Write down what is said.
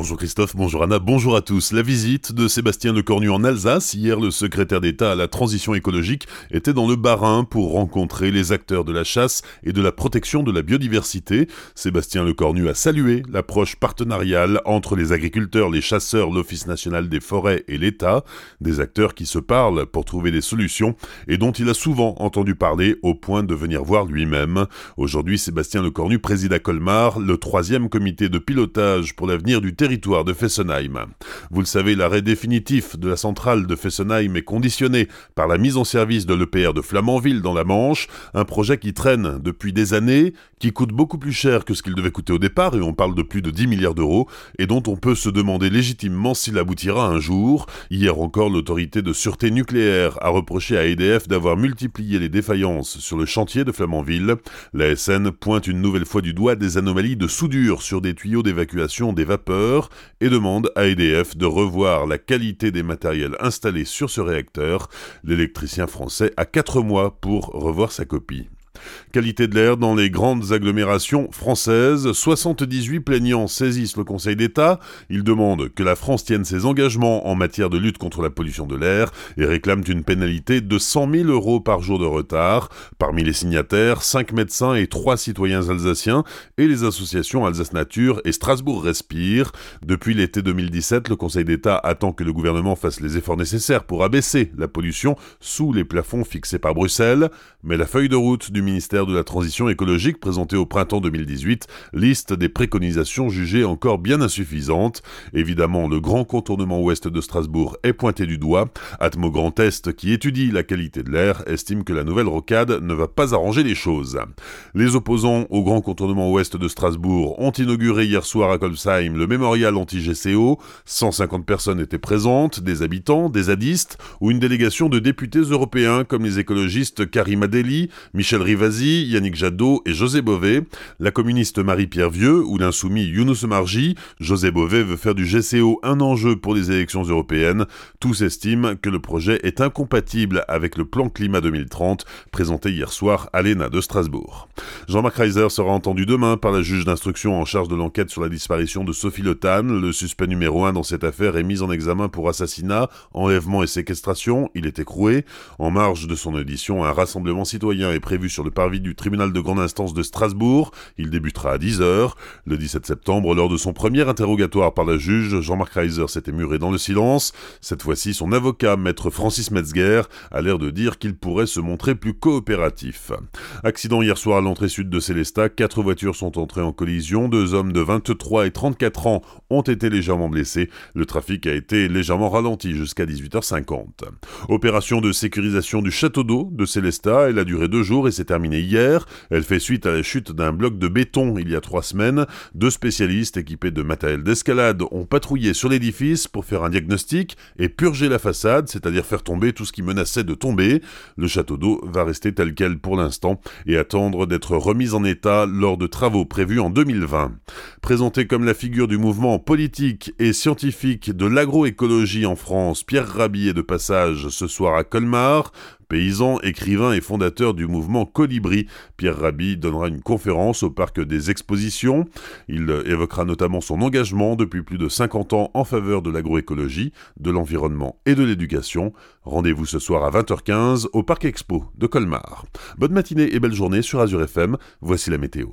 Bonjour Christophe, bonjour Anna, bonjour à tous. La visite de Sébastien Lecornu en Alsace, hier le secrétaire d'État à la transition écologique était dans le Bas-Rhin pour rencontrer les acteurs de la chasse et de la protection de la biodiversité. Sébastien Lecornu a salué l'approche partenariale entre les agriculteurs, les chasseurs, l'Office national des forêts et l'État, des acteurs qui se parlent pour trouver des solutions et dont il a souvent entendu parler au point de venir voir lui-même. Aujourd'hui, Sébastien Lecornu préside à Colmar le troisième comité de pilotage pour l'avenir du territoire de Fessenheim. Vous le savez, l'arrêt définitif de la centrale de Fessenheim est conditionné par la mise en service de l'EPR de Flamanville dans la Manche, un projet qui traîne depuis des années, qui coûte beaucoup plus cher que ce qu'il devait coûter au départ, et on parle de plus de 10 milliards d'euros, et dont on peut se demander légitimement s'il aboutira un jour. Hier encore, l'autorité de sûreté nucléaire a reproché à EDF d'avoir multiplié les défaillances sur le chantier de Flamanville. La SN pointe une nouvelle fois du doigt des anomalies de soudure sur des tuyaux d'évacuation des vapeurs et demande à EDF de revoir la qualité des matériels installés sur ce réacteur. L'électricien français a 4 mois pour revoir sa copie. Qualité de l'air dans les grandes agglomérations françaises. 78 plaignants saisissent le Conseil d'État. Ils demandent que la France tienne ses engagements en matière de lutte contre la pollution de l'air et réclament une pénalité de 100 000 euros par jour de retard. Parmi les signataires, 5 médecins et 3 citoyens alsaciens et les associations Alsace Nature et Strasbourg Respire. Depuis l'été 2017, le Conseil d'État attend que le gouvernement fasse les efforts nécessaires pour abaisser la pollution sous les plafonds fixés par Bruxelles. Mais la feuille de route du ministère de la Transition écologique présentée au printemps 2018 liste des préconisations jugées encore bien insuffisantes. Évidemment, le grand contournement ouest de Strasbourg est pointé du doigt. Atmo Grand Est, qui étudie la qualité de l'air, estime que la nouvelle rocade ne va pas arranger les choses. Les opposants au grand contournement ouest de Strasbourg ont inauguré hier soir à Colsheim le mémorial anti-GCO. 150 personnes étaient présentes, des habitants, des zadistes ou une délégation de députés européens comme les écologistes Karim Adeli, Michel Rivasi, Yannick Jadot et José Bové, la communiste Marie-Pierre Vieux ou l'insoumis Younous Marji, José Bové veut faire du GCO un enjeu pour les élections européennes. Tous estiment que le projet est incompatible avec le plan climat 2030 présenté hier soir à l'ENA de Strasbourg. Jean-Marc Reiser sera entendu demain par la juge d'instruction en charge de l'enquête sur la disparition de Sophie Le Le suspect numéro 1 dans cette affaire est mis en examen pour assassinat, enlèvement et séquestration. Il est écroué. En marge de son audition, un rassemblement citoyen est prévu sur sur le parvis du tribunal de grande instance de Strasbourg. Il débutera à 10h. Le 17 septembre, lors de son premier interrogatoire par la juge, Jean-Marc Reiser s'était muré dans le silence. Cette fois-ci, son avocat, maître Francis Metzger, a l'air de dire qu'il pourrait se montrer plus coopératif. Accident hier soir à l'entrée sud de Célestat. Quatre voitures sont entrées en collision. Deux hommes de 23 et 34 ans ont été légèrement blessés. Le trafic a été légèrement ralenti jusqu'à 18h50. Opération de sécurisation du château d'eau de Célestat. Elle a duré deux jours et s'est terminée hier. Elle fait suite à la chute d'un bloc de béton il y a trois semaines. Deux spécialistes équipés de matériel d'escalade ont patrouillé sur l'édifice pour faire un diagnostic et purger la façade, c'est-à-dire faire tomber tout ce qui menaçait de tomber. Le château d'eau va rester tel quel pour l'instant et attendre d'être remis en état lors de travaux prévus en 2020. Présenté comme la figure du mouvement politique et scientifique de l'agroécologie en France, Pierre Rabhi est de passage ce soir à Colmar. Paysan, écrivain et fondateur du mouvement Colibri, Pierre Rabhi donnera une conférence au parc des expositions. Il évoquera notamment son engagement depuis plus de 50 ans en faveur de l'agroécologie, de l'environnement et de l'éducation. Rendez-vous ce soir à 20h15 au Parc Expo de Colmar. Bonne matinée et belle journée sur Azure FM, voici la météo.